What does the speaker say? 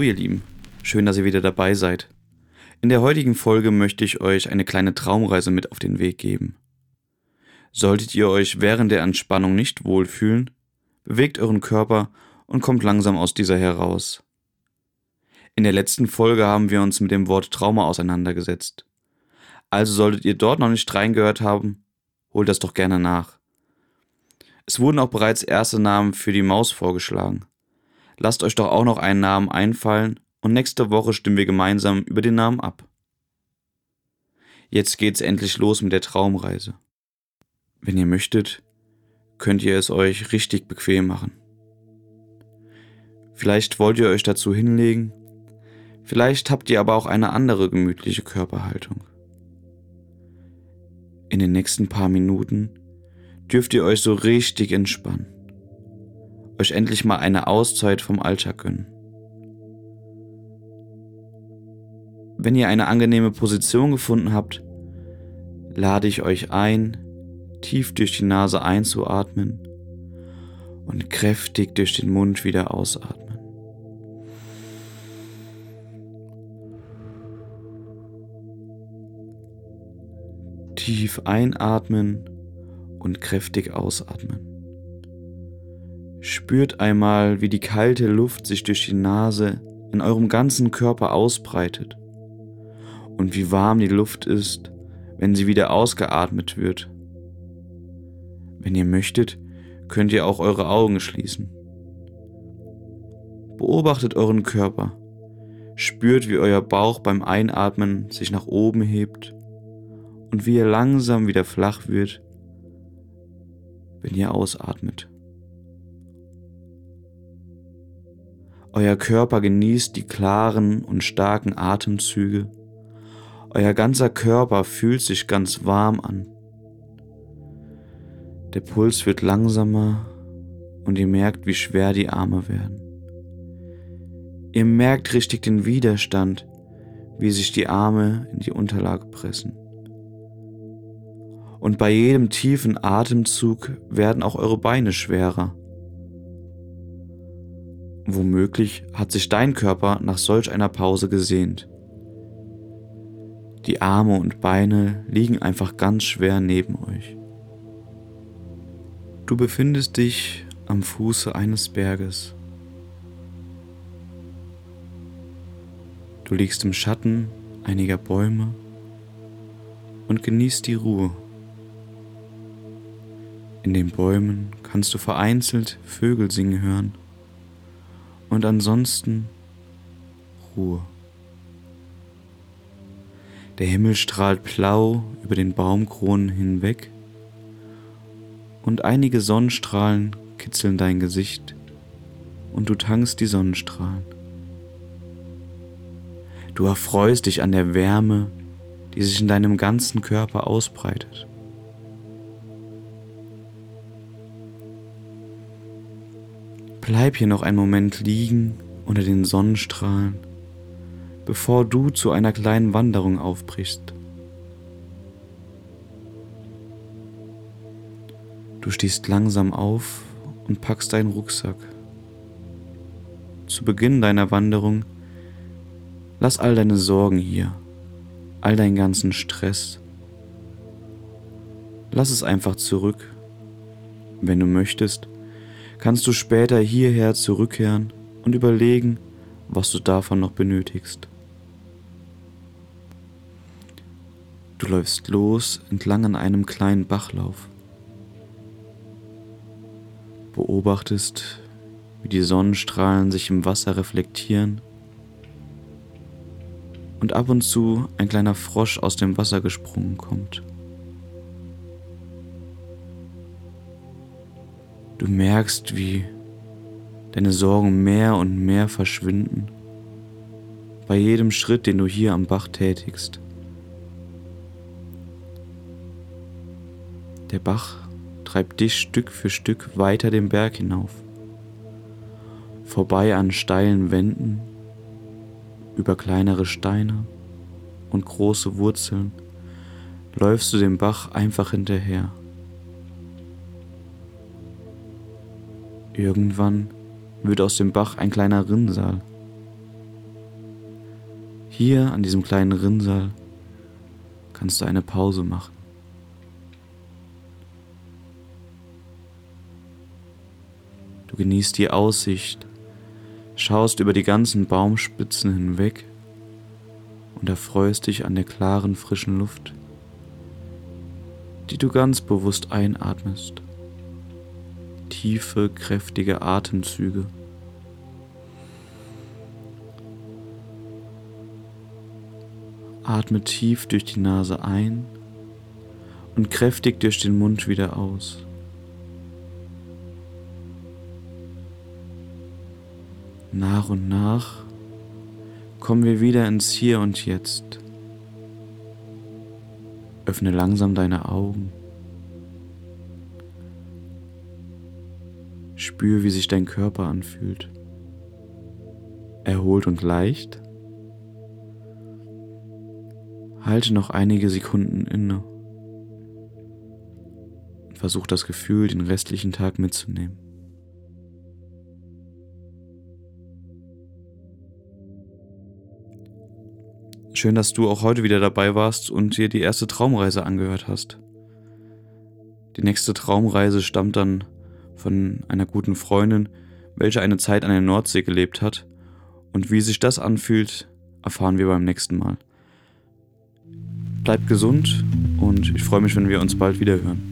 Hallo ihr Lieben, schön, dass ihr wieder dabei seid. In der heutigen Folge möchte ich euch eine kleine Traumreise mit auf den Weg geben. Solltet ihr euch während der Entspannung nicht wohlfühlen, bewegt euren Körper und kommt langsam aus dieser heraus. In der letzten Folge haben wir uns mit dem Wort Trauma auseinandergesetzt. Also solltet ihr dort noch nicht reingehört haben, holt das doch gerne nach. Es wurden auch bereits erste Namen für die Maus vorgeschlagen. Lasst euch doch auch noch einen Namen einfallen und nächste Woche stimmen wir gemeinsam über den Namen ab. Jetzt geht's endlich los mit der Traumreise. Wenn ihr möchtet, könnt ihr es euch richtig bequem machen. Vielleicht wollt ihr euch dazu hinlegen, vielleicht habt ihr aber auch eine andere gemütliche Körperhaltung. In den nächsten paar Minuten dürft ihr euch so richtig entspannen euch endlich mal eine Auszeit vom Alltag gönnen. Wenn ihr eine angenehme Position gefunden habt, lade ich euch ein, tief durch die Nase einzuatmen und kräftig durch den Mund wieder ausatmen. Tief einatmen und kräftig ausatmen. Spürt einmal, wie die kalte Luft sich durch die Nase in eurem ganzen Körper ausbreitet und wie warm die Luft ist, wenn sie wieder ausgeatmet wird. Wenn ihr möchtet, könnt ihr auch eure Augen schließen. Beobachtet euren Körper. Spürt, wie euer Bauch beim Einatmen sich nach oben hebt und wie er langsam wieder flach wird, wenn ihr ausatmet. Euer Körper genießt die klaren und starken Atemzüge. Euer ganzer Körper fühlt sich ganz warm an. Der Puls wird langsamer und ihr merkt, wie schwer die Arme werden. Ihr merkt richtig den Widerstand, wie sich die Arme in die Unterlage pressen. Und bei jedem tiefen Atemzug werden auch eure Beine schwerer. Womöglich hat sich dein Körper nach solch einer Pause gesehnt. Die Arme und Beine liegen einfach ganz schwer neben euch. Du befindest dich am Fuße eines Berges. Du liegst im Schatten einiger Bäume und genießt die Ruhe. In den Bäumen kannst du vereinzelt Vögel singen hören und ansonsten Ruhe. Der Himmel strahlt blau über den Baumkronen hinweg und einige Sonnenstrahlen kitzeln dein Gesicht und du tankst die Sonnenstrahlen. Du erfreust dich an der Wärme, die sich in deinem ganzen Körper ausbreitet. Bleib hier noch einen Moment liegen unter den Sonnenstrahlen, bevor du zu einer kleinen Wanderung aufbrichst. Du stehst langsam auf und packst deinen Rucksack. Zu Beginn deiner Wanderung lass all deine Sorgen hier, all deinen ganzen Stress. Lass es einfach zurück. Wenn du möchtest, kannst du später hierher zurückkehren und überlegen, was du davon noch benötigst. Du läufst los entlang an einem kleinen Bachlauf. Beobachtest, wie die Sonnenstrahlen sich im Wasser reflektieren und ab und zu ein kleiner Frosch aus dem Wasser gesprungen kommt. Du merkst, wie deine Sorgen mehr und mehr verschwinden bei jedem Schritt, den du hier am Bach tätigst. Der Bach treibt dich Stück für Stück weiter den Berg hinauf, vorbei an steilen Wänden, über kleinere Steine und große Wurzeln läufst du dem Bach einfach hinterher. Irgendwann wird aus dem Bach ein kleiner Rinnsal. Hier an diesem kleinen Rinnsal kannst du eine Pause machen. Du genießt die Aussicht, schaust über die ganzen Baumspitzen hinweg und erfreust dich an der klaren, frischen Luft, die du ganz bewusst einatmest. Tiefe, kräftige Atemzüge. Atme tief durch die Nase ein und kräftig durch den Mund wieder aus. Nach und nach kommen wir wieder ins Hier und Jetzt. Öffne langsam deine Augen. Spür, wie sich dein Körper anfühlt. Erholt und leicht. Halte noch einige Sekunden inne versuch das Gefühl den restlichen Tag mitzunehmen. Schön, dass du auch heute wieder dabei warst und dir die erste Traumreise angehört hast. Die nächste Traumreise stammt dann von einer guten Freundin, welche eine Zeit an der Nordsee gelebt hat. Und wie sich das anfühlt, erfahren wir beim nächsten Mal. Bleib gesund und ich freue mich, wenn wir uns bald wieder hören.